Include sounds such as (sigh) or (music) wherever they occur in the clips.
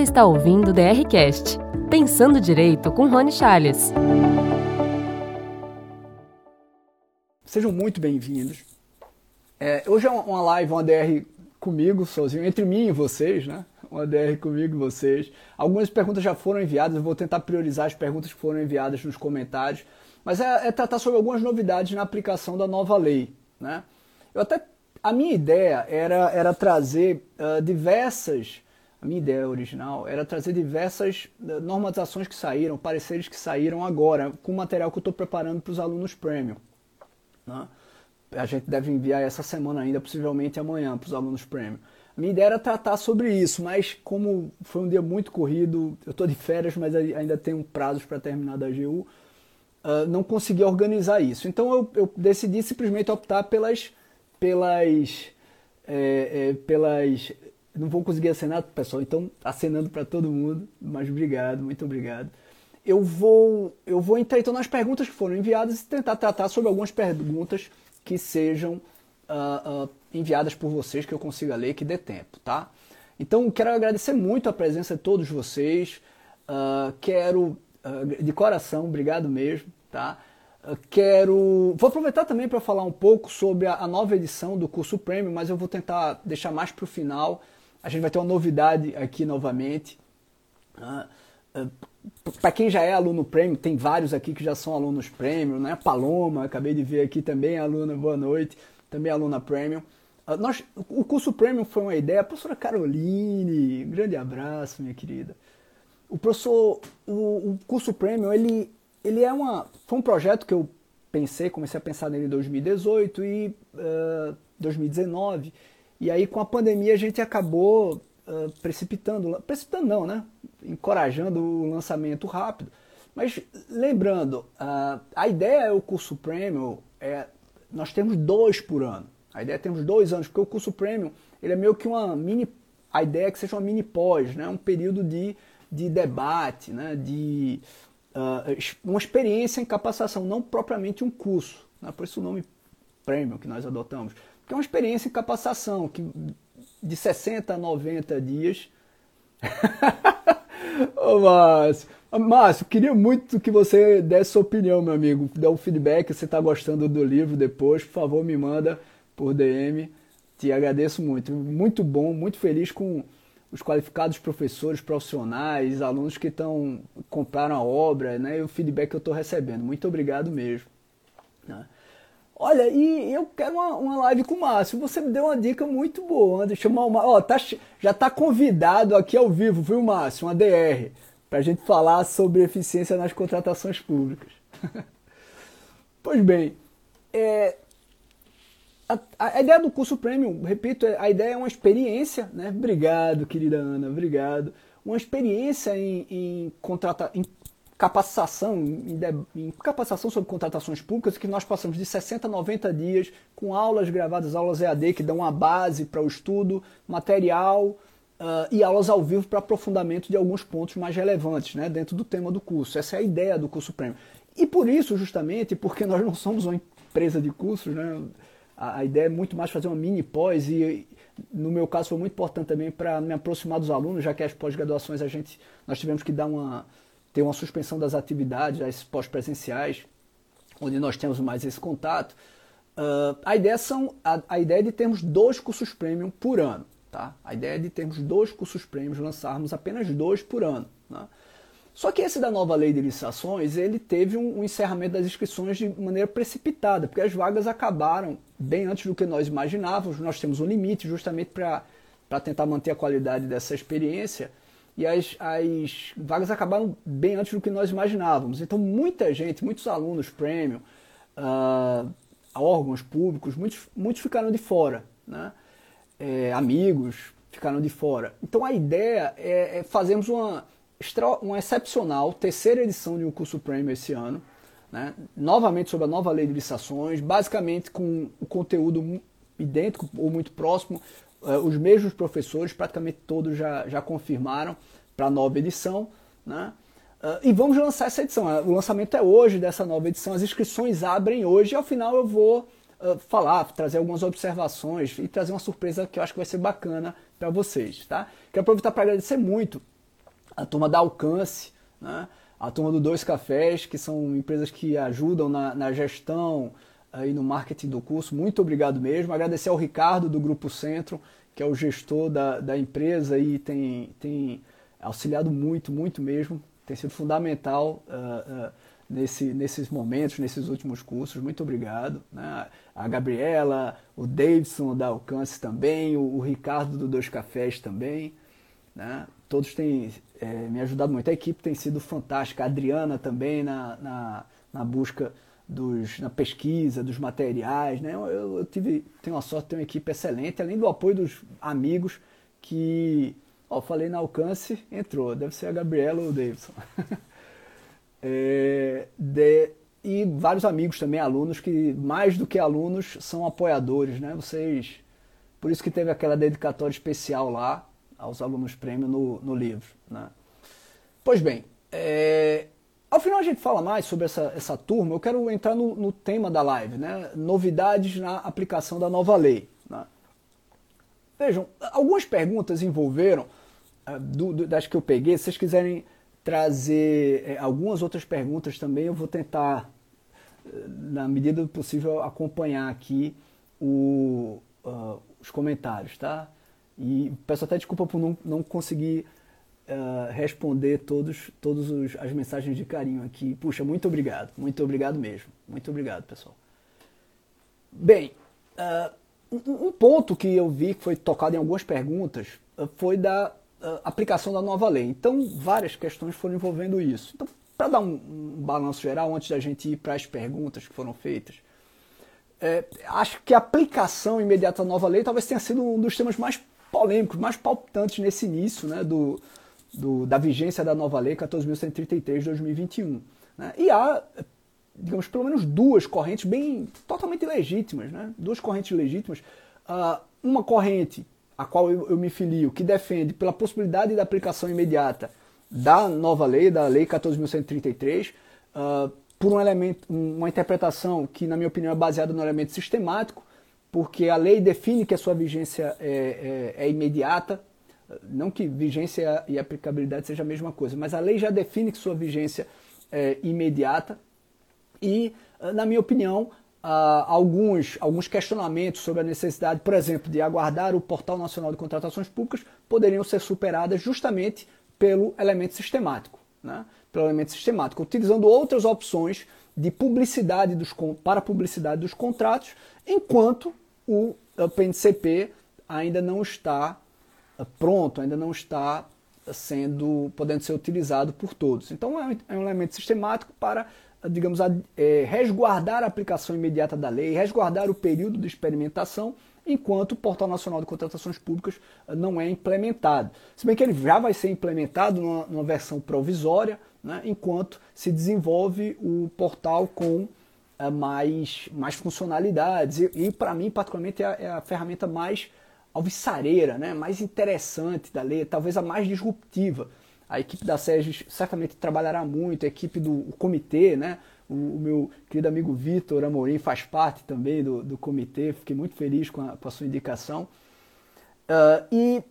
está ouvindo o DRCast, Pensando Direito com Rony Charles. Sejam muito bem-vindos. É, hoje é uma live, uma DR comigo, sozinho, entre mim e vocês, né? Uma DR comigo e vocês. Algumas perguntas já foram enviadas, eu vou tentar priorizar as perguntas que foram enviadas nos comentários. Mas é, é tratar sobre algumas novidades na aplicação da nova lei, né? Eu até a minha ideia era, era trazer uh, diversas, a minha ideia original era trazer diversas uh, normatizações que saíram, pareceres que saíram agora, com o material que eu estou preparando para os alunos premium. Né? A gente deve enviar essa semana ainda, possivelmente amanhã, para os alunos premium. A minha ideia era tratar sobre isso, mas como foi um dia muito corrido, eu estou de férias, mas ainda tenho prazos para terminar da GU, uh, ah, não consegui organizar isso. Então eu, eu decidi simplesmente optar pelas pelas. É, é, pelas. Não vou conseguir acenar, pessoal, então acenando para todo mundo, mas obrigado, muito obrigado. Eu vou, eu vou entrar então nas perguntas que foram enviadas e tentar tratar sobre algumas perguntas que sejam uh, uh, enviadas por vocês, que eu consiga ler, que dê tempo, tá? Então, quero agradecer muito a presença de todos vocês. Uh, quero, de coração, obrigado mesmo, tá? quero. Vou aproveitar também para falar um pouco sobre a, nova edição do curso Premium, mas eu vou tentar deixar mais para o final. A gente vai ter uma novidade aqui novamente. Uh, uh, para quem já é aluno Premium, tem vários aqui que já são alunos Premium, né? Paloma, acabei de ver aqui também, aluna, boa noite, também aluna Premium. Uh, nós, o curso Premium foi uma ideia, professora Caroline, grande abraço, minha querida. O professor, o, o curso Premium, ele ele é uma, foi um projeto que eu pensei, comecei a pensar nele em 2018 e uh, 2019. E aí com a pandemia a gente acabou uh, precipitando, precipitando não, né? Encorajando o lançamento rápido. Mas lembrando, uh, a ideia é o curso premium, é, nós temos dois por ano. A ideia é termos dois anos, porque o curso premium ele é meio que uma mini. A ideia é que seja uma mini pós, né? um período de, de debate, né? de, uh, uma experiência em capacitação, não propriamente um curso. Né? Por isso o nome premium que nós adotamos. Porque é uma experiência em capacitação que de 60 a 90 dias. (laughs) Ô Márcio, Márcio, queria muito que você desse sua opinião, meu amigo. Dê um feedback, se você está gostando do livro depois, por favor, me manda por DM. Te agradeço muito. Muito bom, muito feliz com os qualificados professores profissionais, alunos que estão compraram a obra, né, e o feedback que eu estou recebendo. Muito obrigado mesmo. Né? Olha, e eu quero uma, uma live com o Márcio. Você me deu uma dica muito boa. Eu chamar o Márcio. Ó, tá, já está convidado aqui ao vivo, viu, Márcio? Uma DR, para a gente falar sobre eficiência nas contratações públicas. (laughs) pois bem, é, a, a, ideia do curso premium, repito, é, a ideia é uma experiência, né? Obrigado, querida Ana, obrigado. Uma experiência em, em, contrata, em capacitação, em, capacitação sobre contratações públicas, que nós passamos de 60 a 90 dias com aulas gravadas, aulas EAD que dão uma base para o estudo, material uh, e aulas ao vivo para aprofundamento de alguns pontos mais relevantes né, dentro do tema do curso. Essa é a ideia do curso premium. E por isso, justamente, porque nós não somos uma empresa de cursos, né? A, a, ideia é muito mais fazer uma mini pós e no meu caso foi muito importante também para me aproximar dos alunos, já que as pós-graduações a gente nós tivemos que dar uma ter uma suspensão das atividades, as pós-presenciais, onde nós temos mais esse contato. Uh, a ideia são a, a, ideia é de termos dois cursos premium por ano, tá? A ideia é de termos dois cursos premium, lançarmos apenas dois por ano. Né? Só que esse da nova lei de licitações, ele teve um, um, encerramento das inscrições de maneira precipitada, porque as vagas acabaram bem antes do que nós imaginávamos. Nós temos um limite justamente para tentar manter a qualidade dessa experiência. E as, as vagas acabaram bem antes do que nós imaginávamos. Então, muita gente, muitos alunos premium, uh, órgãos públicos, muitos, muitos ficaram de fora. Né? É, amigos ficaram de fora. Então, a ideia é, é fazermos uma uma excepcional terceira edição de um curso premium esse ano, né? novamente sobre a nova lei de licitações, basicamente com o conteúdo idêntico ou muito próximo, os mesmos professores, praticamente todos já, já confirmaram para a nova edição. Né? Uh, e vamos lançar essa edição. O lançamento é hoje dessa nova edição, as inscrições abrem hoje e ao final eu vou falar, trazer algumas observações e trazer uma surpresa que eu acho que vai ser bacana para vocês. Tá? Quero aproveitar para agradecer muito a turma da Alcance, né? a turma do Dois Cafés, que são empresas que ajudam na, na gestão e no marketing do curso. Muito obrigado mesmo. Agradecer ao Ricardo do Grupo Centro, que é o gestor da, da empresa e tem, tem auxiliado muito, muito mesmo. Tem sido fundamental uh, uh, nesse, nesses momentos, nesses últimos cursos. Muito obrigado. Né? A Gabriela, o Davidson da Alcance também, o, o Ricardo do Dois Cafés também. Né? Todos têm é, me ajudado muito. A equipe tem sido fantástica. A Adriana também na, na, na busca dos, na pesquisa dos materiais. Né? Eu, eu, tive, tenho a sorte de ter uma equipe excelente, além do apoio dos amigos que, ó, falei na alcance, entrou. Deve ser a Gabriela ou o Davidson. (laughs) é, de, e vários amigos também, alunos, que mais do que alunos são apoiadores. Né? Vocês, por isso que teve aquela dedicatória especial lá aos alunos prêmio no, no livro. Né? Pois bem, é, ao final a gente fala mais sobre essa, essa turma, eu quero entrar no, no tema da live, né? novidades na aplicação da nova lei. Né? Vejam, algumas perguntas envolveram, uh, do, do, das que eu peguei, se vocês quiserem trazer é, algumas outras perguntas também, eu vou tentar, na medida do possível, acompanhar aqui o, uh, os comentários, tá? E peço até desculpa por não, não conseguir uh, responder todos, todos os, as mensagens de carinho aqui. Puxa, muito obrigado, muito obrigado mesmo. Muito obrigado, pessoal. Bem, uh, um, um, ponto que eu vi que foi tocado em algumas perguntas uh, foi da aplicação da nova lei. Então, várias questões foram envolvendo isso. Então, para dar um, um, balanço geral, antes da gente ir para as perguntas que foram feitas, é, acho que a aplicação imediata da nova lei talvez tenha sido um dos temas mais polêmicos, mais palpitantes nesse início né, do, do, da vigência da nova lei 14.133 de 2021. Né? E há, digamos, pelo menos duas correntes bem totalmente legítimas, né? duas correntes legítimas. Uh, uma corrente, a qual eu, eu, me filio, que defende pela possibilidade da aplicação imediata da nova lei, da lei 14.133, uh, ah, por um elemento, uma interpretação que, na minha opinião, é baseada no elemento sistemático, porque a lei define que a sua vigência é, é, é imediata, não que vigência e aplicabilidade seja a mesma coisa, mas a lei já define que sua vigência é imediata e, na minha opinião, alguns, alguns questionamentos sobre a necessidade, por exemplo, de aguardar o Portal Nacional de Contratações Públicas poderiam ser superadas justamente pelo elemento sistemático, né? pelo elemento sistemático, utilizando outras opções de publicidade dos, para publicidade dos contratos, enquanto o PNCP ainda não está pronto, ainda não está sendo podendo ser utilizado por todos. Então é um, é elemento sistemático para, digamos, é, resguardar a aplicação imediata da lei, resguardar o período de experimentação, enquanto o Portal Nacional de Contratações Públicas eh, não é implementado. Se bem que ele já vai ser implementado numa, numa versão provisória, né, enquanto se desenvolve o portal com uh, mais, mais funcionalidades. E, e para mim, particularmente, é a, é a ferramenta mais alvissareira, né, mais interessante da lei, talvez a mais disruptiva. A equipe da SEGES certamente trabalhará muito, a equipe do comitê, né, o, o, meu querido amigo Vitor Amorim faz parte também do, do comitê, fiquei muito feliz com a, com a sua indicação. Uh, e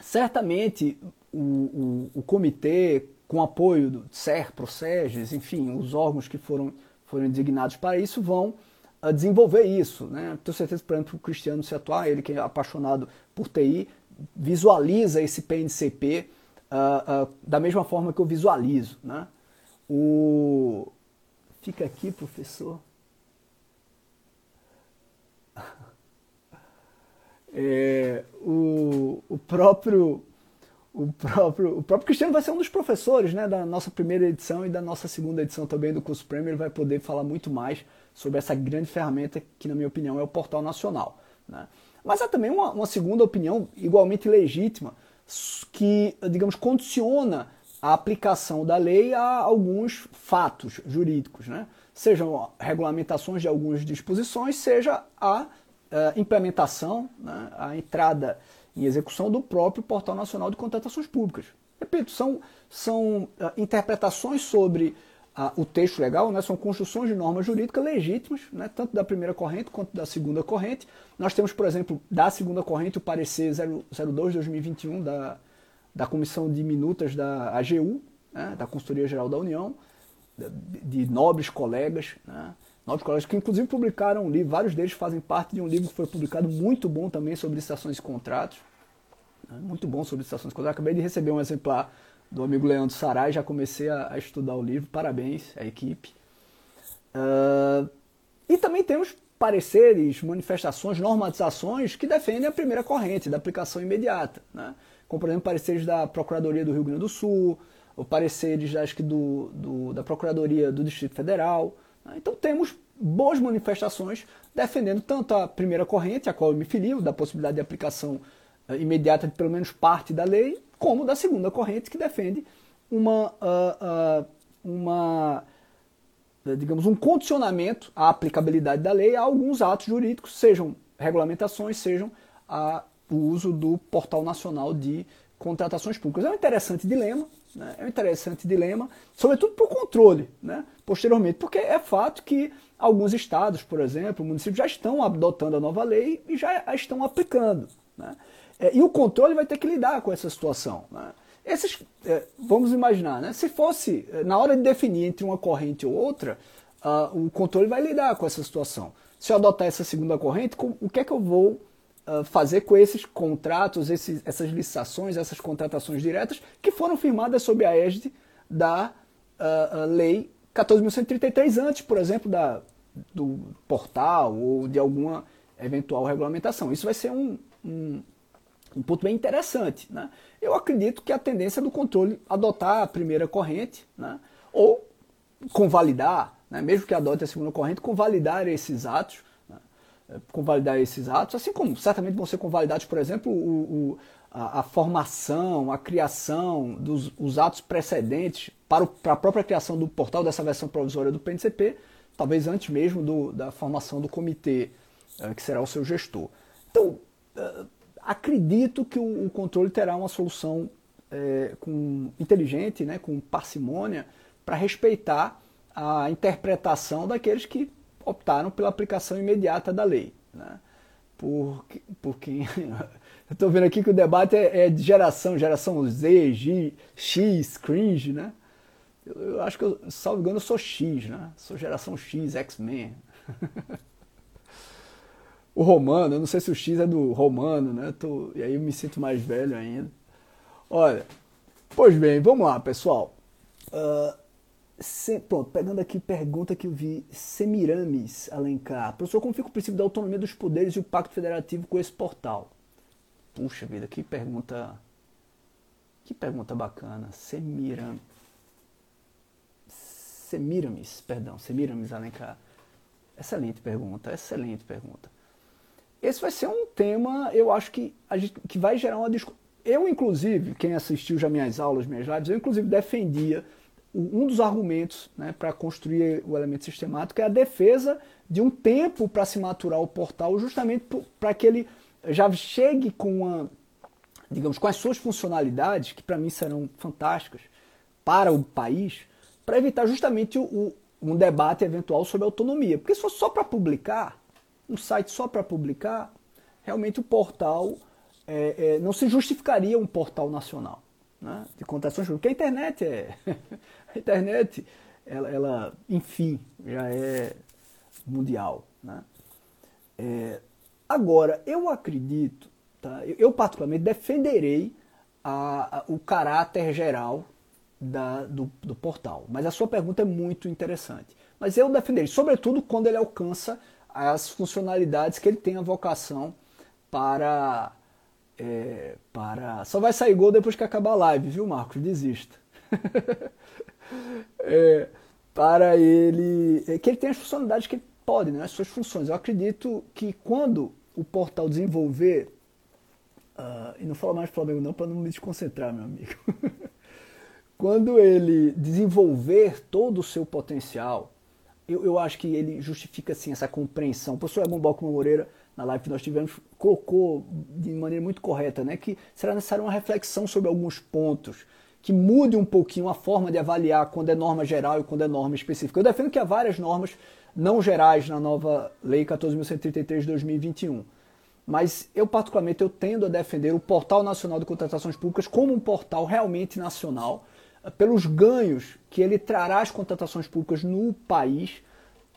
certamente o, o, o, comitê, com apoio do CER, ProSEGES, enfim, os órgãos que foram, foram designados para isso, vão a desenvolver isso. Né? Tenho certeza, por exemplo, o Cristiano se atuar, ele que é apaixonado por TI, visualiza esse PNCP uh, uh, da mesma forma que eu visualizo. Né? O... Fica aqui, professor. (laughs) É, o, o próprio o próprio, o próprio Cristiano vai ser um dos professores né, da nossa primeira edição e da nossa segunda edição também do curso Premier. Ele vai poder falar muito mais sobre essa grande ferramenta que, na minha opinião, é o Portal Nacional. Né? Mas há também uma, uma segunda opinião igualmente legítima que, digamos, condiciona a aplicação da lei a alguns fatos jurídicos, né? sejam regulamentações de algumas disposições, seja a uh, implementação, né? a entrada em execução do próprio Portal Nacional de Contratações Públicas. Repito, são, são uh, interpretações sobre uh, o texto legal, né, são construções de normas jurídicas legítimas, né, tanto da primeira corrente quanto da segunda corrente. Nós temos, por exemplo, da segunda corrente o parecer 02-2021 da, da Comissão de Minutas da AGU, né, da Consultoria Geral da União, de nobres colegas, né, nobres colegas que inclusive publicaram um livro, vários deles fazem parte de um livro que foi publicado muito bom também sobre licitações e contratos, né, muito bom sobre licitações e contratos. Acabei de receber um exemplar do amigo Leandro Sarai, já comecei a, a estudar o livro, parabéns à equipe. Uh, e também temos pareceres, manifestações, normatizações que defendem a primeira corrente da aplicação imediata. Né? Como, por exemplo, pareceres da Procuradoria do Rio Grande do Sul, ou pareceres acho que do, do da Procuradoria do Distrito Federal. Né? Então temos boas manifestações defendendo tanto a primeira corrente, a qual eu me filio, da possibilidade de aplicação uh, imediata de pelo menos parte da lei, como da segunda corrente, que defende uma, uh, uh, uma digamos, um condicionamento à aplicabilidade da lei a alguns atos jurídicos, sejam regulamentações, sejam a, o uso do Portal Nacional de Contratações Públicas. É um interessante dilema, né? é um interessante dilema, sobretudo para o controle, né? posteriormente, porque é fato que alguns estados, por exemplo, municípios já estão adotando a nova lei e já a estão aplicando. Né? É, e o controle vai ter que lidar com essa situação. Né? Esses, é, vamos imaginar, né? se fosse é, na hora de definir entre uma corrente ou outra, uh, o controle vai lidar com essa situação. Se eu adotar essa segunda corrente, com, o que é que eu vou uh, fazer com esses contratos, esses, essas licitações, essas contratações diretas que foram firmadas sob a égide da uh, lei 14.133 antes, por exemplo, da, do portal ou de alguma eventual regulamentação. Isso vai ser um, um um ponto bem interessante. Né? Eu acredito que a tendência é do controle adotar a primeira corrente, né? ou convalidar, né? mesmo que adote a segunda corrente, convalidar esses atos, né? Convalidar esses atos, assim como certamente vão ser convalidados, por exemplo, o, o, a, a, formação, a criação dos os atos precedentes para, o, para a própria criação do portal dessa versão provisória do PNCP, talvez antes mesmo do, da formação do comitê, é, que será o seu gestor. Então, é, acredito que o, o controle terá uma solução é, com, inteligente, né, com parcimônia, para respeitar a interpretação daqueles que optaram pela aplicação imediata da lei. Né? Porque, porque (laughs) eu estou vendo aqui que o debate é, é, de geração, geração Z, G, X, cringe, né? Eu, eu acho que, eu, salvo engano, eu sou X, né? Sou geração X, X-Men. (laughs) o romano, eu não sei se o X é do romano, né? Tô, e aí eu me sinto mais velho ainda. Olha, pois bem, vamos lá, pessoal. Uh, pronto, pegando aqui pergunta que eu vi, Semiramis Alencar. Professor, como fica o princípio da autonomia dos poderes e o pacto federativo com esse portal? Puxa vida, que pergunta. Que pergunta bacana. Semiram, Semiramis, perdão, Semiramis Alencar. Excelente pergunta, excelente pergunta. Esse vai ser um tema, eu acho que, a gente, que vai gerar uma discussão. Eu, inclusive, quem assistiu já minhas aulas, minhas lives, eu, inclusive, defendia um dos argumentos né, para construir o elemento sistemático é a defesa de um tempo para se maturar o portal, justamente para que ele já chegue com uma, digamos, com as suas funcionalidades, que para mim serão fantásticas para o país, para evitar justamente o, um debate eventual sobre autonomia. Porque se for só para publicar, um site só para publicar, realmente o portal é, é, não se justificaria um portal nacional né, de contações porque a internet é (laughs) a internet ela, ela, enfim já é mundial né? É, agora eu acredito tá, eu, eu, particularmente defenderei a, a, o caráter geral da, do, do portal mas a sua pergunta é muito interessante mas eu defenderei sobretudo quando ele alcança as funcionalidades que ele tem a vocação para. É, para. Só vai sair gol depois que acabar a live, viu, Marcos? Desista. (laughs) é, para ele. É, que ele tem as funcionalidades que ele pode, né, as suas funções. Eu acredito que quando o portal desenvolver. Uh, e não falo mais Flamengo não para não me desconcentrar, meu amigo. (laughs) quando ele desenvolver todo o seu potencial, eu, eu acho que ele justifica assim, essa compreensão. O professor Egon Balcom Moreira, na live que nós tivemos, colocou de maneira muito correta né, que será necessária uma reflexão sobre alguns pontos que mude um pouquinho a forma de avaliar quando é norma geral e quando é norma específica. Eu defendo que há várias normas não gerais na nova Lei 14.133 de 2021. mas eu particularmente eu tendo a defender o Portal Nacional de Contratações Públicas como um portal realmente nacional, pelos ganhos que ele trará às contratações públicas no país,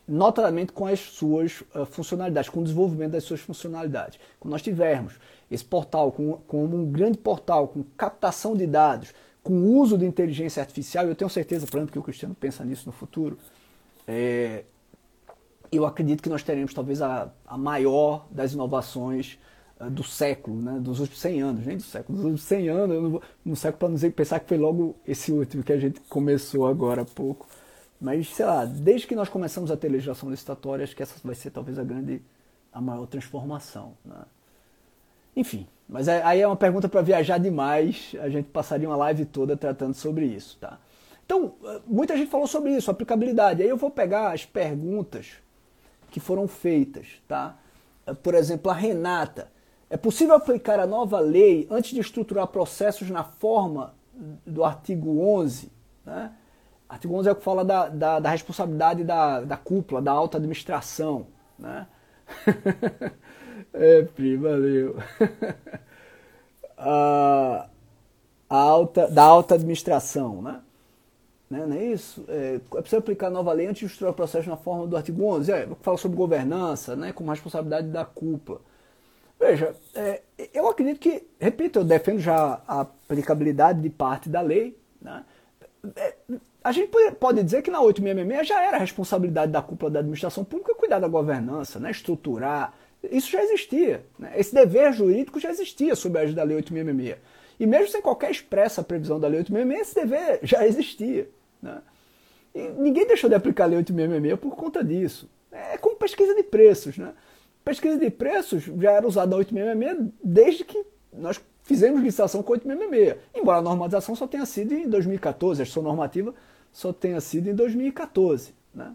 notadamente com as suas uh, funcionalidades, com o desenvolvimento das suas funcionalidades. Quando nós tivermos esse portal como, como um grande portal, com captação de dados, com uso de inteligência artificial, eu tenho certeza, por exemplo, que o Cristiano pensa nisso no futuro, é, eu acredito que nós teremos talvez a, a maior das inovações do século, né? dos últimos 100 anos, nem do século, dos últimos 100 anos, eu não vou, no século para não dizer, pensar que foi logo esse último que a gente começou agora há pouco. Mas, sei lá, desde que nós começamos a ter legislação licitatória, acho que essa vai ser talvez a grande, a maior transformação. Né? Enfim, mas aí é uma pergunta para viajar demais, a gente passaria uma live toda tratando sobre isso, tá? Então, muita gente falou sobre isso, aplicabilidade. Aí eu vou pegar as perguntas que foram feitas, tá? Por exemplo, a Renata. É possível aplicar a nova lei antes de estruturar processos na forma do artigo 11? Né? Artigo 11 é o que fala da, da, da responsabilidade da, da cúpula, da alta administração. Né? (laughs) é, Pri, valeu. (laughs) a, a alta, da alta administração, né? Né, não é isso? É, é preciso aplicar a nova lei antes de estruturar o processo na forma do artigo 11, é, que fala sobre governança, né, como responsabilidade da cúpula. Veja, é, eu acredito que, repito, eu defendo já a aplicabilidade de parte da lei. Né? É, a gente pode dizer que na 866 já era responsabilidade da cúpula da administração pública cuidar da governança, né, estruturar. Isso já existia. Né? Esse dever jurídico já existia sob a da lei 866. E mesmo sem qualquer expressa previsão da lei 866, esse dever já existia. Né? E ninguém deixou de aplicar a Lei 8666 por conta disso. É como pesquisa de preços. Né? Pesquisa de preços já era usada na 866 desde que nós fizemos licitação com 866. Embora a normalização só tenha sido em 2014, a gestão normativa só tenha sido em 2014. Né?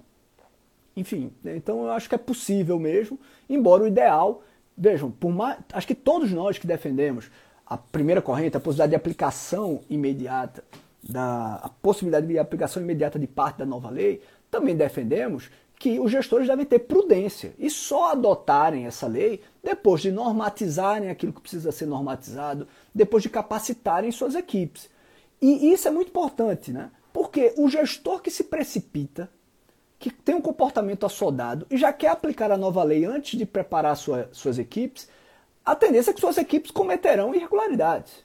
Enfim, então eu acho que é possível mesmo, embora o ideal, vejam, por mais, acho que todos nós que defendemos a primeira corrente, a possibilidade de aplicação imediata da a possibilidade de aplicação imediata de parte da nova lei, também defendemos que os gestores devem ter prudência e só adotarem essa lei depois de normatizarem aquilo que precisa ser normatizado, depois de capacitarem suas equipes. E isso é muito importante, né? Porque o gestor que se precipita, que tem um comportamento assodado e já quer aplicar a nova lei antes de preparar sua, suas equipes, a tendência é que suas equipes cometerão irregularidades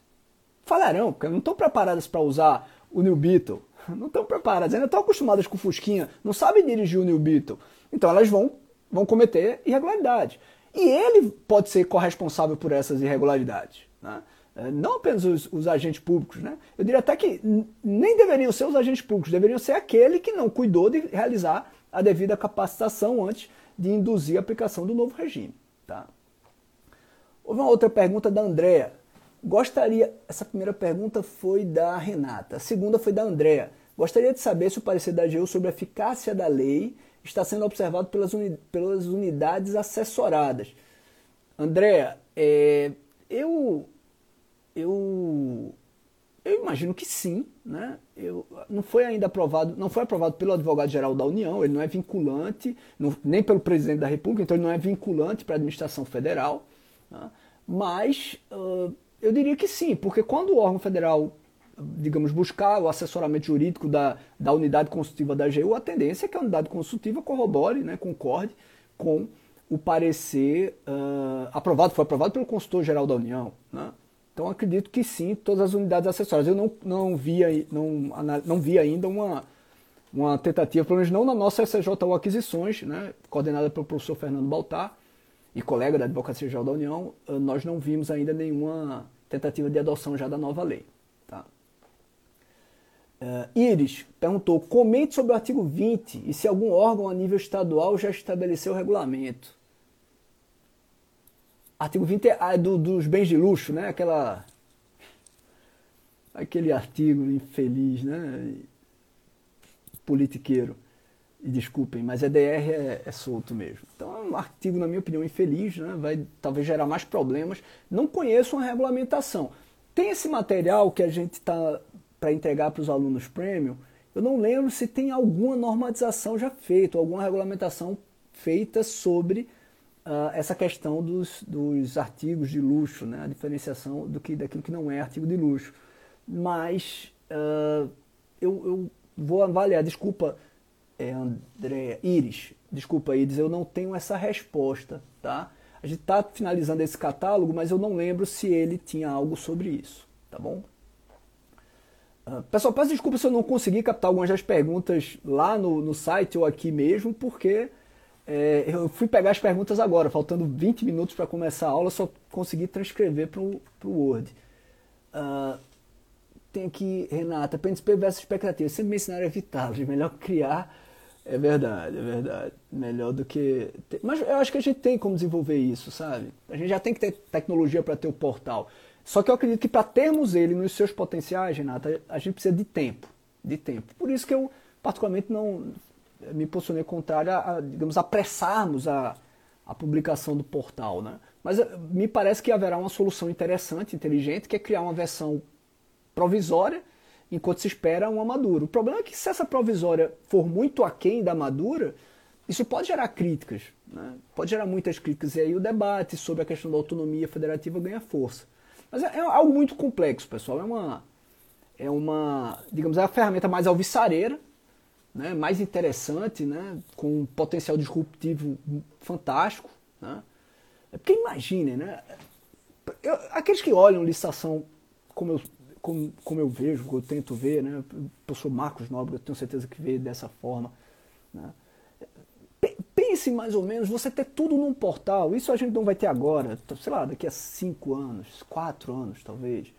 falharão, porque não estão preparadas para usar o New Beetle. Não estão preparadas, ainda estão acostumadas com o Fusquinha, não sabem dirigir o New Beetle. Então elas vão, vão cometer irregularidades. E ele pode ser corresponsável por essas irregularidades. Né? É, não apenas os, os, agentes públicos. Né? Eu diria até que nem deveriam ser os agentes públicos, deveriam ser aquele que não cuidou de realizar a devida capacitação antes de induzir a aplicação do novo regime. Tá? Houve uma outra pergunta da Andrea. Gostaria, essa primeira pergunta foi da Renata, a segunda foi da Andrea. Gostaria de saber se o parecer da AGU sobre a eficácia da lei está sendo observado pelas, uni, pelas unidades assessoradas. Andrea, é, eu, eu, eu imagino que sim, né? Eu, não foi ainda aprovado, não foi aprovado pelo advogado-geral da União, ele não é vinculante, não, nem pelo presidente da República, então ele não é vinculante para a administração federal, né? mas uh, eu diria que sim, porque quando o órgão federal, digamos, buscar o assessoramento jurídico da, da unidade consultiva da AGU, a tendência é que a unidade consultiva corrobore, né, concorde com o parecer uh, aprovado, foi aprovado pelo consultor geral da União. Né? Então acredito que sim, todas as unidades acessórias. Eu não, não, vi, não, não vi ainda uma, uma tentativa, pelo menos não na nossa SJU Aquisições, né, coordenada pelo professor Fernando Baltar, e colega da Advocacia Geral da União, eh, nós não vimos ainda nenhuma tentativa de adoção já da nova lei. Tá? Uh, Iris perguntou: comente sobre o artigo 20 e se algum órgão a nível estadual já estabeleceu o regulamento. Artigo 20 é ah, do, dos bens de luxo, né? Aquela, aquele artigo infeliz, né? Politiqueiro desculpem, mas EDR é, é, solto mesmo. Então é um artigo, na minha opinião, infeliz, né? vai talvez gerar mais problemas. Não conheço uma regulamentação. Tem esse material que a gente está para entregar para os alunos premium. Eu não lembro se tem alguma normatização já feita, alguma regulamentação feita sobre uh, essa questão dos, dos artigos de luxo, né? a diferenciação do que, daquilo que não é artigo de luxo. Mas uh, eu, eu, vou avaliar, desculpa, é, André, Iris, desculpa, Iris, eu não tenho essa resposta, tá? A gente está finalizando esse catálogo, mas eu não lembro se ele tinha algo sobre isso, tá bom? Uh, pessoal, peço desculpa se eu não consegui captar algumas das perguntas lá no, no site ou aqui mesmo, porque é, eu fui pegar as perguntas agora, faltando 20 minutos para começar a aula, só consegui transcrever para o Word. Uh, tem aqui, Renata, PNSP versus expectativa. Sempre me ensinaram a evitá-los. Melhor criar. É verdade, é verdade. Melhor do que. Mas eu acho que a gente tem como desenvolver isso, sabe? A gente já tem que ter tecnologia para ter o portal. Só que eu acredito que para termos ele nos seus potenciais, Renata, a gente precisa de tempo. De tempo. Por isso que eu, particularmente, não me posicionei contrário a, a, digamos, apressarmos a, a publicação do portal. Né? Mas eh, me parece que haverá uma solução interessante, inteligente, que é criar uma versão provisória enquanto se espera uma madura. O problema é que se essa provisória for muito aquém da madura, isso pode gerar críticas, né? pode gerar muitas críticas, e aí o debate sobre a questão da autonomia federativa ganha força. Mas é, é algo muito complexo, pessoal. É uma, é uma, digamos, é a ferramenta mais alvissareira, né, mais interessante, né, com um potencial disruptivo fantástico. Né? É porque imaginem, né, aqueles que olham licitação como eu, como, como eu vejo, eu tento ver, né, eu sou Marcos Nobre, eu tenho certeza que vê dessa forma. Né? Pense mais ou menos, você ter tudo num portal, isso a gente não vai ter agora, sei lá, daqui a cinco anos, quatro anos talvez.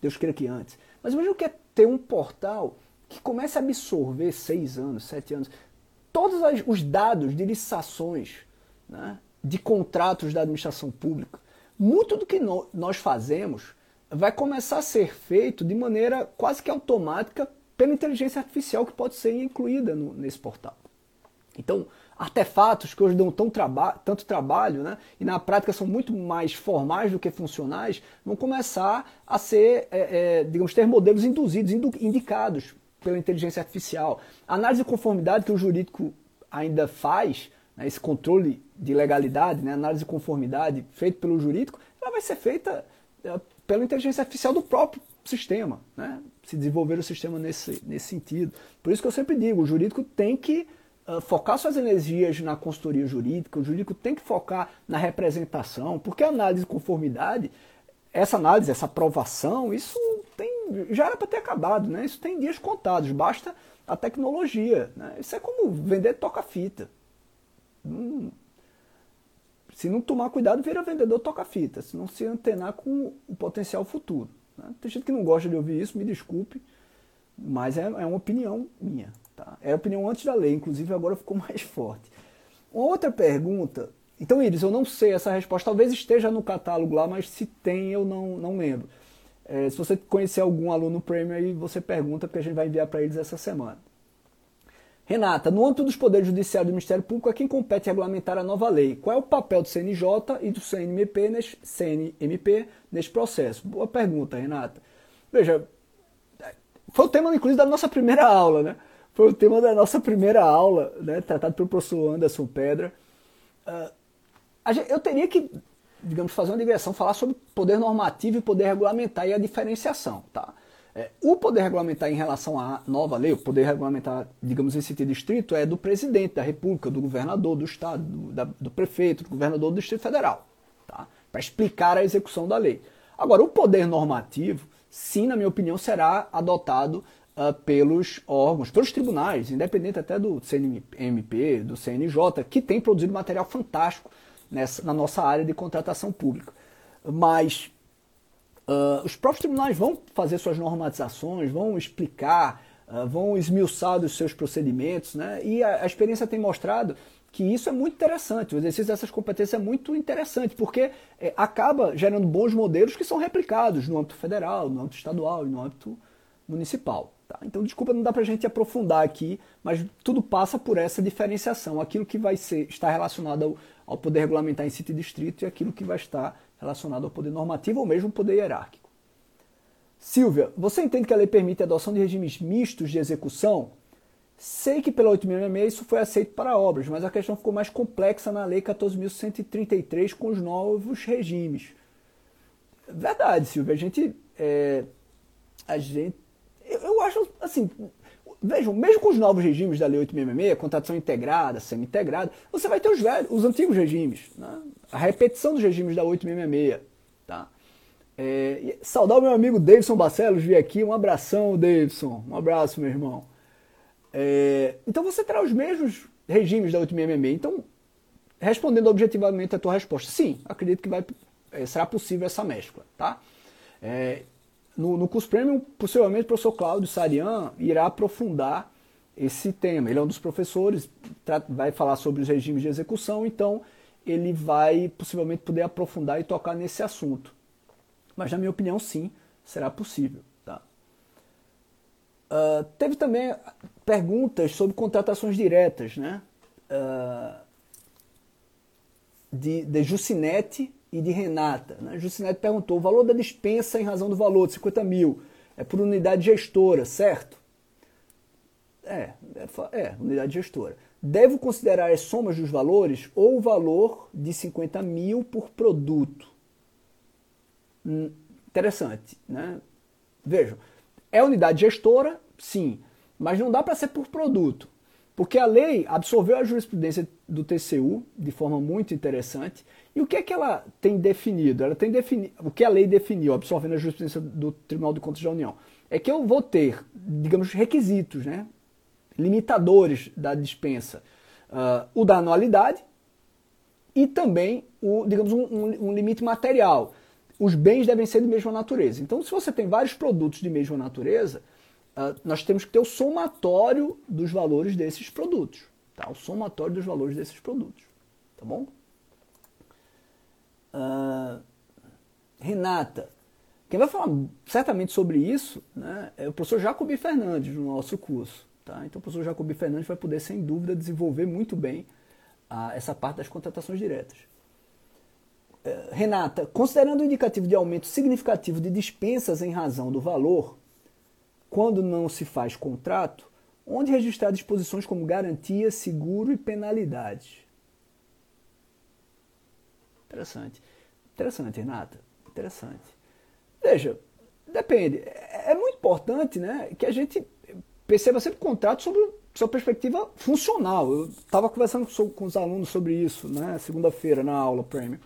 Deus queira que antes. Mas imagina o que é ter um portal que comece a absorver seis anos, sete anos, todos os dados de licitações, né, de contratos da administração pública, muito do que nós fazemos vai começar a ser feito de maneira quase que automática pela inteligência artificial que pode ser incluída no, nesse portal. Então, artefatos que hoje dão tão traba tanto trabalho né, e na prática são muito mais formais do que funcionais, vão começar a ser, é, é, digamos, ter modelos induzidos, indicados pela inteligência artificial. A análise de conformidade que o jurídico ainda faz, né, esse controle de legalidade, né, análise de conformidade feito pelo jurídico, ela vai ser feita é, pela inteligência artificial do próprio sistema, né, se desenvolver o sistema nesse, nesse sentido. Por isso que eu sempre digo, o jurídico tem que uh, focar suas energias na consultoria jurídica, o jurídico tem que focar na representação, porque a análise de conformidade, essa análise, essa aprovação, isso tem, já era para ter acabado, né? Isso tem dias contados, basta a tecnologia. Né? Isso é como vender toca-fita. Hum, se não tomar cuidado, vira vendedor toca-fita. Se não se antenar com o potencial futuro. Né? Tem gente que não gosta de ouvir isso, me desculpe, mas é, é uma opinião minha. Tá? Era opinião antes da lei, inclusive agora ficou (laughs) mais forte. Uma outra pergunta. Então, Iris, eu não sei essa resposta. Talvez esteja no catálogo lá, mas se tem, eu não, não lembro. É, se você conhecer algum aluno premium aí, você pergunta, porque a gente vai enviar para eles essa semana. Renata, no âmbito dos poderes judiciários do Ministério Público, a quem compete regulamentar a nova lei? Qual é o papel do CNJ e do CNMP neste, CNMP processo? Boa pergunta, Renata. Veja, foi o tema, inclusive, da nossa primeira aula, né? Foi o tema da nossa primeira aula, né? tratado pelo professor Anderson Pedra. Uh, eu teria que digamos, fazer uma digressão, falar sobre poder normativo e poder regulamentar e a diferenciação. Tá? É, o poder regulamentar em relação à nova lei, o poder regulamentar, digamos, em sentido estrito, é do presidente da República, do governador do Estado, do, da, do prefeito, do governador do Distrito Federal, tá? para explicar a execução da lei. Agora, o poder normativo, sim, na minha opinião, será adotado uh, pelos órgãos, pelos tribunais, independente até do CNMP, do CNJ, que tem produzido material fantástico nessa, na nossa área de contratação pública. Mas uh, os próprios tribunais vão fazer suas normatizações, vão explicar, uh, vão esmiuçar os seus procedimentos, né? e a, a experiência tem mostrado que isso é muito interessante, o exercício dessas competências é muito interessante, porque é, acaba gerando bons modelos que são replicados no âmbito federal, no âmbito estadual e no âmbito municipal. Tá? Então, desculpa, não dá para a gente aprofundar aqui, mas tudo passa por essa diferenciação. Aquilo que vai ser, estar relacionado ao, ao poder regulamentar em sítio e distrito e aquilo que vai estar relacionado ao poder normativo ou mesmo poder hierárquico. Silvia, você entende que a lei permite a adoção de regimes mistos de execução? Sei que pela 8.666 isso foi aceito para obras, mas a questão ficou mais complexa na Lei 14.133 com os novos regimes. Verdade, Silvia. A gente. É, a gente. Eu, eu acho assim. Vejam, mesmo com os novos regimes da Lei 866, contratação integrada, semi-integrada, você vai ter os velhos, os antigos regimes. Né? A repetição dos regimes da 866. Tá? É, saudar o meu amigo Davidson Barcelos, vir aqui. Um abração, Davidson. Um abraço, meu irmão. É, então você terá os mesmos regimes da 866. Então, respondendo objetivamente a tua resposta, sim, acredito que vai, é, será possível essa mescla. Tá? É, no, no curso Premium, possivelmente o professor Cláudio Sarian irá aprofundar esse tema. Ele é um dos professores, vai falar sobre os regimes de execução, então ele vai possivelmente poder aprofundar e tocar nesse assunto. Mas, na minha opinião, sim, será possível. Tá? Uh, teve também perguntas sobre contratações diretas, né? Uh, de, de Jucinete e de Renata. Né? Jucinete perguntou: o valor da dispensa em razão do valor de 50 mil é por unidade gestora, certo? É, é, é, unidade gestora. Devo considerar as somas dos valores ou o valor de 50 mil por produto? Hum, interessante, né? Vejam, é unidade gestora, sim, mas não dá para ser por produto. Porque a lei absorveu a jurisprudência do TCU de forma muito interessante. E o que é que ela tem definido? Ela tem definido o que a lei definiu, absorvendo a jurisprudência do Tribunal de Contas da União, é que eu vou ter, digamos, requisitos, né? limitadores da dispensa. Uh, o da anualidade e também o, digamos, um, um, um limite material. Os bens devem ser de mesma natureza. Então, se você tem vários produtos de mesma natureza, uh, nós temos que ter o somatório dos valores desses produtos. Tá? O somatório dos valores desses produtos. Tá bom? Uh, Renata, quem vai falar certamente sobre isso né, é o professor Jacobi Fernandes, no nosso curso. Tá? Então, o professor Jacobi Fernandes vai poder, sem dúvida, desenvolver muito bem uh, essa parte das contratações diretas. Uh, Renata, considerando o indicativo de aumento significativo de dispensas em razão do valor, quando não se faz contrato, onde registrar disposições como garantia, seguro e penalidade. Interessante. Interessante, Renata. Interessante. Veja, depende. É, é muito importante né, que a gente perceba sempre o contrato sobre sua perspectiva funcional. Eu estava conversando com os alunos sobre isso, né, segunda-feira, na aula Premium.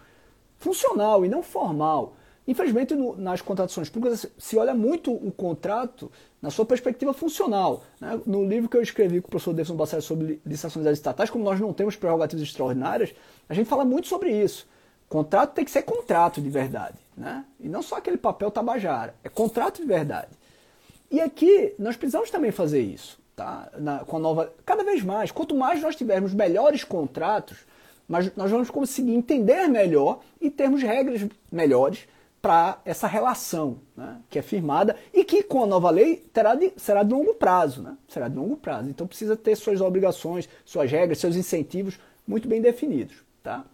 Funcional e não formal. Infelizmente, no, nas contratações públicas se olha muito o contrato na sua perspectiva funcional. Né? No livro que eu escrevi com o professor Davidson Bassett sobre licitações estatais, como nós não temos prerrogativas extraordinárias, a gente fala muito sobre isso. Contrato tem que ser contrato de verdade, né? e não só aquele papel tabajara, é contrato de verdade. E aqui nós precisamos também fazer isso, tá? Na, com a nova, cada vez mais. Quanto mais nós tivermos melhores contratos, mas nós vamos conseguir entender melhor e termos regras melhores para essa relação né, que é firmada e que com a nova lei terá de, será de longo prazo. Né? Será de longo prazo. Então precisa ter suas obrigações, suas regras, seus incentivos muito bem definidos. Tá?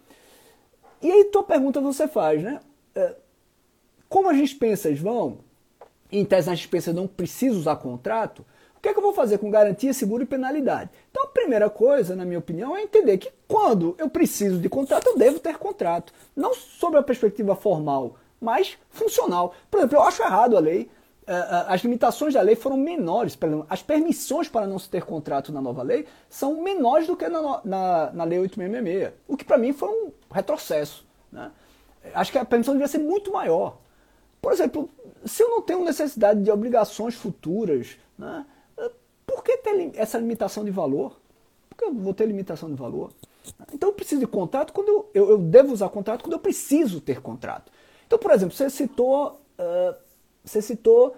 E aí tua pergunta você faz, né? É, como as dispensas vão, em tese nas dispensas não precisa usar contrato, o que é que eu vou fazer com garantia, seguro e penalidade? Então a primeira coisa, na minha opinião, é entender que quando eu preciso de contrato, eu devo ter contrato. Não sobre a perspectiva formal, mas funcional. Por exemplo, eu acho errado a lei, as limitações da lei foram menores, as permissões para não se ter contrato na nova lei são menores do que na, na, na lei 866, o que para mim foi um retrocesso. Né? Acho que a permissão devia ser muito maior. Por exemplo, se eu não tenho necessidade de obrigações futuras, né, por que ter essa limitação de valor? Por que eu vou ter limitação de valor? Então eu preciso de contrato quando eu, eu, eu devo usar contrato quando eu preciso ter contrato. Então, por exemplo, você citou, uh, você citou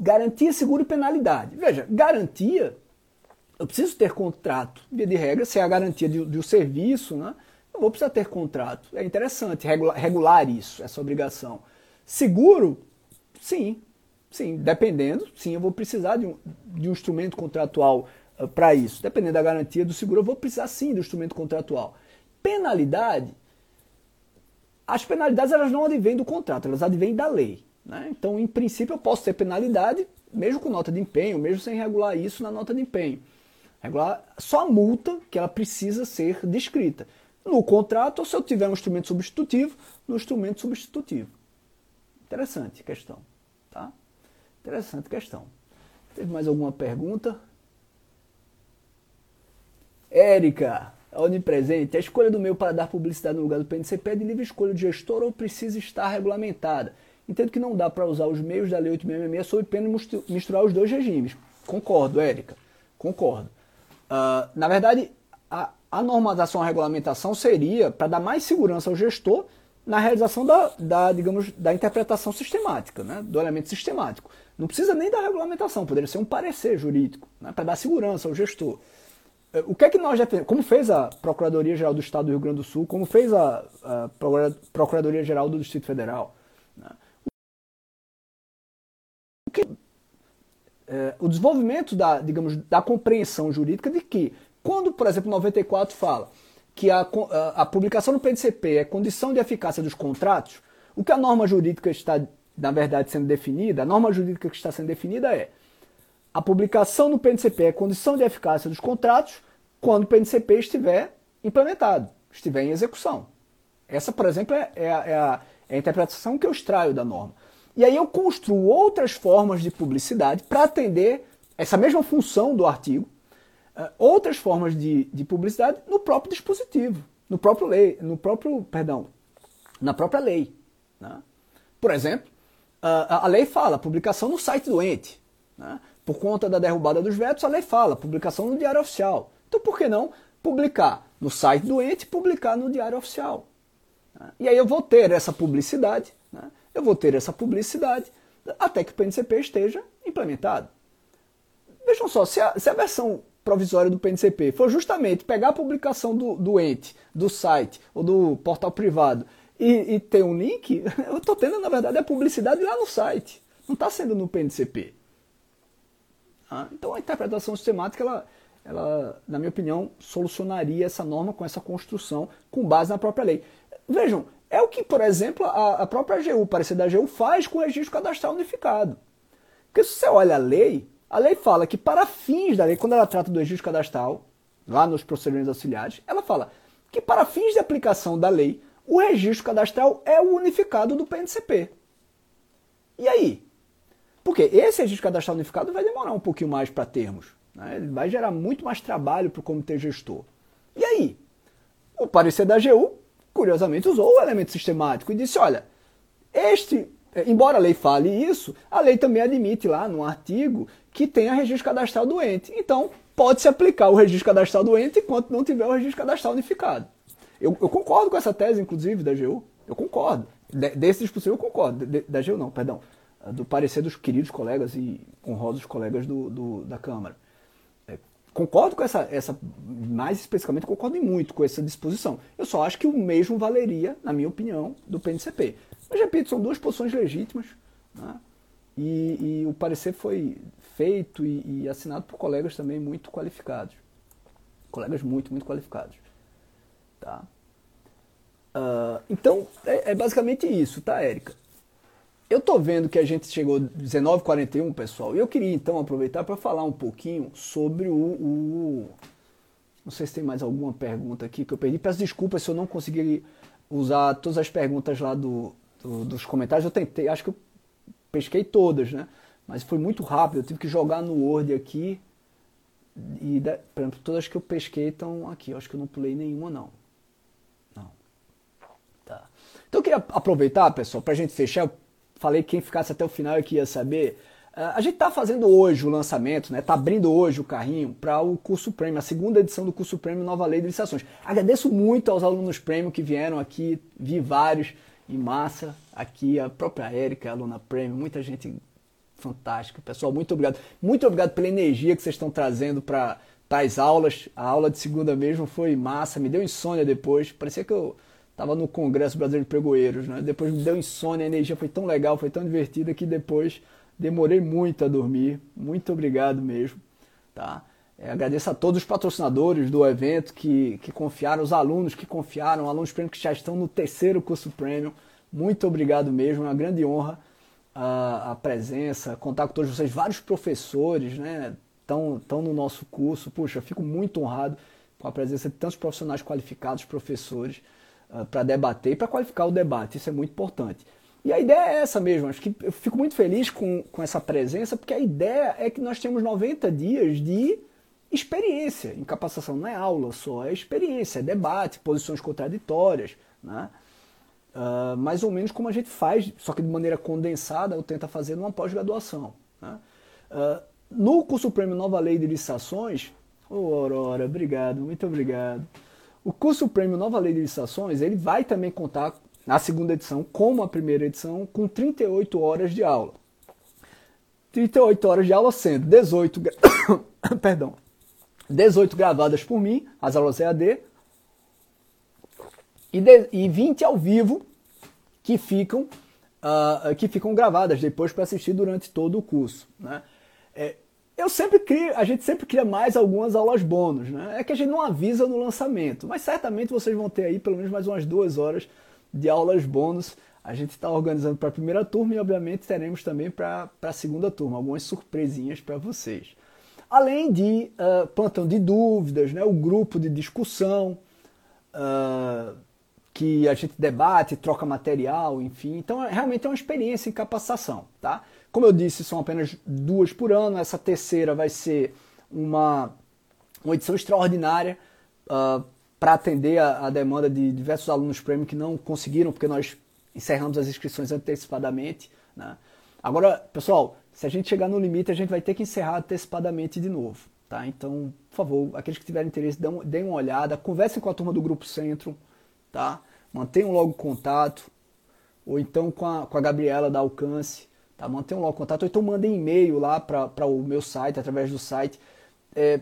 garantia, seguro e penalidade. Veja, garantia, eu preciso ter contrato. Via de regra, se é a garantia de, de um serviço, né, eu vou precisar ter contrato. É interessante regular, regular isso, essa obrigação. Seguro, sim, sim, dependendo, sim, eu vou precisar de um, de um instrumento contratual uh, para isso. Dependendo da garantia do seguro, eu vou precisar sim do instrumento contratual. Penalidade, as penalidades elas não advêm do contrato, elas advêm da lei. Né? Então, em princípio, eu posso ter penalidade, mesmo com nota de empenho, mesmo sem regular isso na nota de empenho. Regular, só a multa que ela precisa ser descrita. No contrato, ou se eu tiver um instrumento substitutivo, no instrumento substitutivo. Interessante questão. Tá? Interessante questão. Teve mais alguma pergunta? Érica, onipresente. A escolha do meu para dar publicidade no lugar do PNCP é de livre escolha do gestor ou precisa estar regulamentada? Entendo que não dá para usar os meios da Lei 866 sob pena de misturar os dois regimes. Concordo, Érica. Concordo. Uh, na verdade, a, a normalização, a regulamentação seria para dar mais segurança ao gestor na realização da, da, digamos, da interpretação sistemática, né, do elemento sistemático. Não precisa nem da regulamentação, poderia ser um parecer jurídico, né, para dar segurança ao gestor. Eh, o que é que nós defendemos? Como fez a Procuradoria-Geral do Estado do Rio Grande do Sul, como fez a, a Procuradoria-Geral do Distrito Federal. Que, é, o desenvolvimento da, digamos, da compreensão jurídica de que, quando, por exemplo, 94 fala que a, a, a publicação no PNCP é condição de eficácia dos contratos, o que a norma jurídica está, na verdade, sendo definida, a norma jurídica que está sendo definida é a publicação no PNCP é condição de eficácia dos contratos quando o PNCP estiver implementado, estiver em execução. Essa, por exemplo, é, é, a, é a interpretação que eu extraio da norma. E aí eu construo outras formas de publicidade para atender essa mesma função do artigo, uh, outras formas de, de publicidade no próprio dispositivo, no próprio lei, no próprio, perdão, na própria lei. Né? Por exemplo, uh, a lei fala publicação no site do ente. Né? Por conta da derrubada dos vetos, a lei fala publicação no Diário Oficial. Então, por que não publicar no site do ente publicar no Diário Oficial? Né? E aí eu vou ter essa publicidade? Eu vou ter essa publicidade até que o PNCP esteja implementado. Vejam só, se a, se a versão provisória do PNCP for justamente pegar a publicação do, do ente, do site ou do portal privado e, e ter um link, (laughs) eu estou tendo, na verdade, a publicidade lá no site. Não está sendo no PNCP. Ah, então a interpretação sistemática, ela, ela, na minha opinião, solucionaria essa norma com essa construção com base na própria lei. Vejam, é o que, por exemplo, a, a própria AGU, o parecer da AGU, faz com o registro cadastral unificado. Porque se você olha a lei, a lei fala que para fins da lei, quando ela trata do registro cadastral, lá nos procedimentos auxiliares, ela fala que para fins de aplicação da lei, o registro cadastral é o unificado do PNCP. E aí? Porque esse registro cadastral unificado vai demorar um pouquinho mais para termos. Né? Ele vai gerar muito mais trabalho para o comitê gestor. E aí? O parecer da AGU, curiosamente, usou o elemento sistemático e disse: olha, este, embora a lei fale isso, a lei também admite lá no artigo que tenha registro cadastral doente. Então, pode-se aplicar o registro cadastral doente enquanto não tiver o registro cadastral unificado. Eu, eu concordo com essa tese, inclusive, da AGU. Eu concordo. De, desse dispositivo eu concordo. De, da AGU não, perdão do parecer dos queridos colegas e honrosos colegas do, do da Câmara. Concordo com essa, essa, mais especificamente, concordo muito com essa disposição. Eu só acho que o mesmo valeria, na minha opinião, do PNCP. Mas, repito, são duas posições legítimas, né? e, e, o parecer foi feito e, e assinado por colegas também muito qualificados. Colegas muito, muito qualificados. Tá? Uh, então, é, é basicamente isso, tá, Érica? Eu tô vendo que a gente chegou 19h41, pessoal, e eu queria então aproveitar para falar um pouquinho sobre o, o, Não sei se tem mais alguma pergunta aqui que eu perdi. Peço desculpas se eu não consegui usar todas as perguntas lá do, do, dos comentários. Eu tentei, acho que eu pesquei todas, né? Mas foi muito rápido, eu tive que jogar no Word aqui. E, por exemplo, todas que eu pesquei estão aqui. Eu acho que eu não pulei nenhuma, não. Não. Tá. Então eu queria aproveitar, pessoal, para a gente fechar falei que quem ficasse até o final é que ia saber. Uh, a gente está fazendo hoje o lançamento, né? Tá abrindo hoje o carrinho para o curso Premium, a segunda edição do curso Premium Nova Lei de Licitações. Agradeço muito aos alunos Premium que vieram aqui, vi vários em massa aqui, a própria Érica, aluna Premium, muita gente fantástica. Pessoal, muito obrigado. Muito obrigado pela energia que vocês estão trazendo para as aulas. A aula de segunda mesmo foi massa, me deu insônia depois. Parecia que eu Tava no Congresso Brasileiro de Pregoeiros, né? Depois me deu insônia, a energia foi tão legal, foi tão divertida que depois demorei muito a dormir. Muito obrigado mesmo, tá? É, agradeço a todos os patrocinadores do evento que, que confiaram, os alunos que confiaram, alunos prêmio que já estão no terceiro curso prêmio. Muito obrigado mesmo, é uma grande honra a, a presença, contar com todos vocês, vários professores, né? estão no nosso curso. Puxa, fico muito honrado com a presença de tantos profissionais qualificados, professores, uh, para debater e para qualificar o debate. Isso é muito importante. E a ideia é essa mesmo. Acho que eu fico muito feliz com, com essa presença, porque a ideia é que nós temos 90 dias de experiência em capacitação. Não é aula só, é experiência, é debate, posições contraditórias. Né? Uh, mais ou menos como a gente faz, só que de maneira condensada, ou tenta fazer numa pós-graduação. Né? Uh, no curso Prêmio Nova Lei de Licitações, ô oh, Aurora, obrigado, muito obrigado. O curso Prêmio Nova Lei de Licitações, ele vai também contar na segunda edição, como a primeira edição, com 38 horas de aula. 38 horas de aula sendo 18, (coughs) perdão, 18 gravadas por mim, as aulas EAD, e, de, e 20 ao vivo que ficam, uh, que ficam gravadas depois para assistir durante todo o curso. Né? É, eu sempre crio, a gente sempre cria mais algumas aulas bônus, né? É que a gente não avisa no lançamento, mas certamente vocês vão ter aí pelo menos mais umas duas horas de aulas bônus. A gente está organizando para a primeira turma e, obviamente, teremos também para a segunda turma algumas surpresinhas para vocês. Além de uh, plantão de dúvidas, né, o grupo de discussão, uh, que a gente debate, troca material, enfim. Então, é, realmente é uma experiência em capacitação. Tá? Como eu disse, são apenas duas por ano. Essa terceira vai ser uma, uma edição extraordinária. Uh, para atender a, a, demanda de diversos alunos premium que não conseguiram, porque nós encerramos as inscrições antecipadamente. Né? Agora, pessoal, se a gente chegar no limite, a gente vai ter que encerrar antecipadamente de novo. Tá? Então, por favor, aqueles que tiverem interesse, deem uma olhada, conversem com a turma do Grupo Centro, tá? mantenham logo contato, ou então com a, com a Gabriela da Alcance, tá? mantenham logo contato, ou então mandem e-mail lá para o meu site, através do site. É,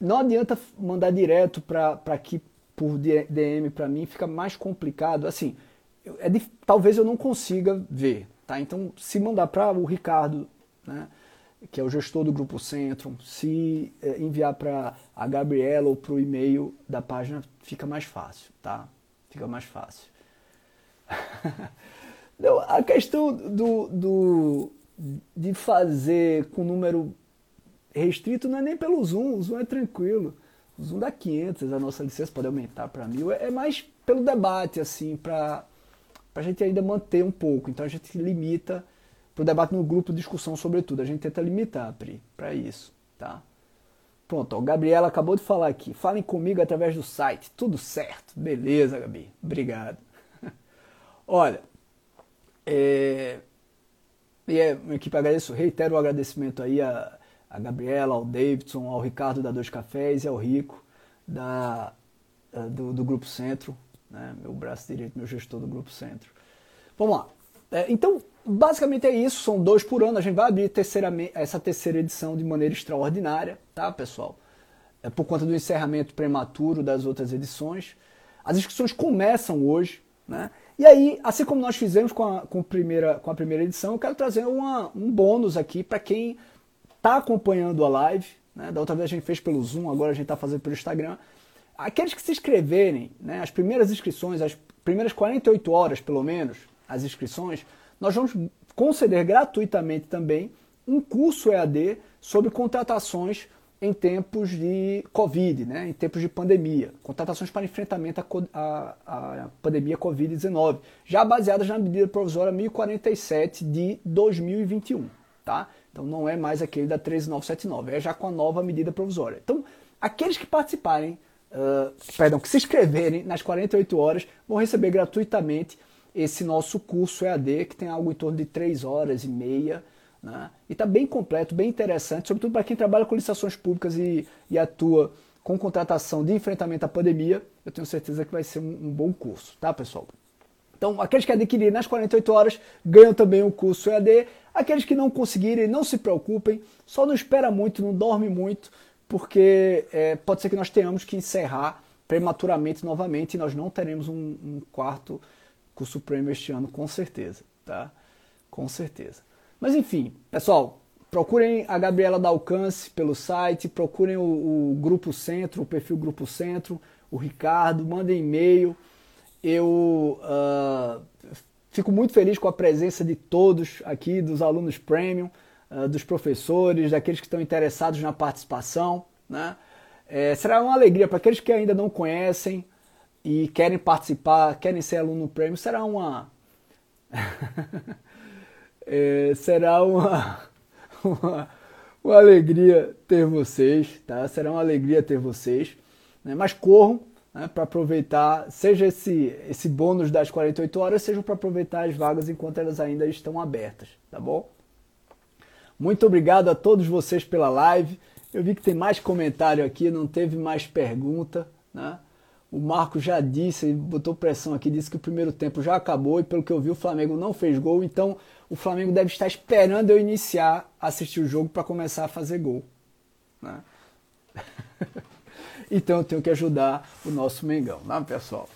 não adianta mandar direto para aqui por DM para mim fica mais complicado. Assim, é de, talvez eu não consiga ver, tá? Então, se mandar para o Ricardo, né, que é o gestor do Grupo Centro, se é, enviar para a Gabriela ou para o e-mail da página, fica mais fácil, tá? Fica mais fácil. (laughs) não, a questão do, do, de fazer com número restrito não é nem pelo Zoom, o Zoom é tranquilo. O Zoom dá 500, a nossa licença pode aumentar para mil. É, é mais pelo debate, assim, para a gente ainda manter um pouco. Então a gente limita para o debate no grupo, discussão sobretudo. A gente tenta limitar, Pri, para isso, tá? Pronto, ó, Gabriela acabou de falar aqui. Falem comigo através do site. Tudo certo. Beleza, Gabi. Obrigado. (laughs) Olha, é... e é, equipe agradeço, reitero o agradecimento aí a a Gabriela, ao Davidson, ao Ricardo da Dois Cafés e ao Rico da, do, do Grupo Centro, né? meu braço direito, meu gestor do Grupo Centro. Vamos lá. É, então, basicamente é isso, são dois por ano. A gente vai abrir terceira, essa terceira edição de maneira extraordinária, tá, pessoal? É por conta do encerramento prematuro das outras edições. As inscrições começam hoje, né? E aí, assim como nós fizemos com a, com primeira, com a primeira edição, eu quero trazer uma, um bônus aqui para quem está acompanhando a live, né? da outra vez a gente fez pelo Zoom, agora a gente está fazendo pelo Instagram. Aqueles que se inscreverem, né? as primeiras inscrições, as primeiras 48 horas pelo menos, as inscrições, nós vamos conceder gratuitamente também um curso EAD sobre contratações em tempos de Covid, né, em tempos de pandemia, contratações para enfrentamento à, pandemia Covid-19, já baseadas na medida provisória 1047 de 2021. Tá? Então não é mais aquele da 13979, é já com a nova medida provisória. Então, aqueles que participarem, uh, perdão, que se inscreverem nas 48 horas, vão receber gratuitamente esse nosso curso EAD, que tem algo em torno de 3 horas e meia. Né? E está bem completo, bem interessante, sobretudo para quem trabalha com licitações públicas e, e, atua com contratação de enfrentamento à pandemia. Eu tenho certeza que vai ser um, um bom curso, tá, pessoal? Então, aqueles que adquirirem nas 48 horas ganham também o curso EAD Aqueles que não conseguirem, não se preocupem, só não espera muito, não dorme muito, porque é, pode ser que nós tenhamos que encerrar prematuramente novamente e nós não teremos um, um quarto curso prêmio este ano, com certeza, tá? Com certeza. Mas enfim, pessoal, procurem a Gabriela da Alcance pelo site, procurem o, o Grupo Centro, o perfil Grupo Centro, o Ricardo, mandem e-mail. Eu uh, Fico muito feliz com a presença de todos aqui, dos alunos premium. uh, dos professores, daqueles que estão interessados na participação. Né? É, será uma alegria para aqueles que ainda não conhecem e querem participar, querem ser aluno prêmio, será uma. (laughs) é, será uma, (laughs) uma, uma, alegria ter vocês, tá? Será uma alegria ter vocês. Né? Mas corram né, para aproveitar, seja esse, esse bônus das 48 horas, seja para aproveitar as vagas enquanto elas ainda estão abertas, tá bom? Muito obrigado a todos vocês pela live. Eu vi que tem mais comentário aqui, não teve mais pergunta, né? O Marco já disse, botou pressão aqui, disse que o primeiro tempo já acabou e pelo que eu vi o Flamengo não fez gol, então o Flamengo deve estar esperando eu iniciar assistir o jogo para começar a fazer gol. Né? (laughs) então eu tenho que ajudar o nosso Mengão, né, pessoal?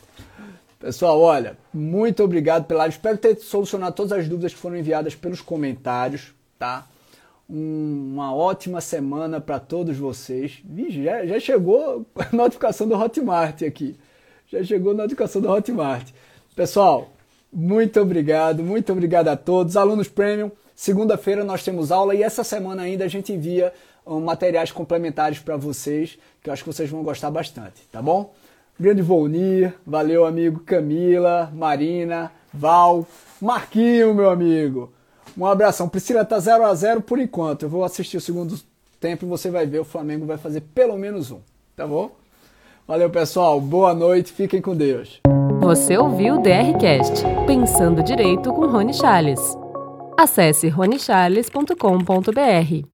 Pessoal, olha, muito obrigado pela live. Espero ter solucionado todas as dúvidas que foram enviadas pelos comentários, tá? Um, uma ótima semana para todos vocês. Vixe, já, já chegou a notificação do Hotmart aqui. Já chegou a notificação do Hotmart. Pessoal, muito obrigado, muito obrigado a todos. Alunos Premium, segunda-feira nós temos aula e essa semana ainda a gente envia materiais complementares para vocês, que eu acho que vocês vão gostar bastante, tá bom? Grande Volnir, valeu amigo Camila, Marina, Val, Marquinho, meu amigo. Um abração. Priscila tá 0 a 0 por enquanto. Eu vou assistir o segundo tempo e você vai ver o Flamengo vai fazer pelo menos um, tá bom? Valeu, pessoal. Boa noite. Fiquem com Deus. Você ouviu o DRcast, Pensando Direito com Rony Charles. Acesse ronichales.com.br.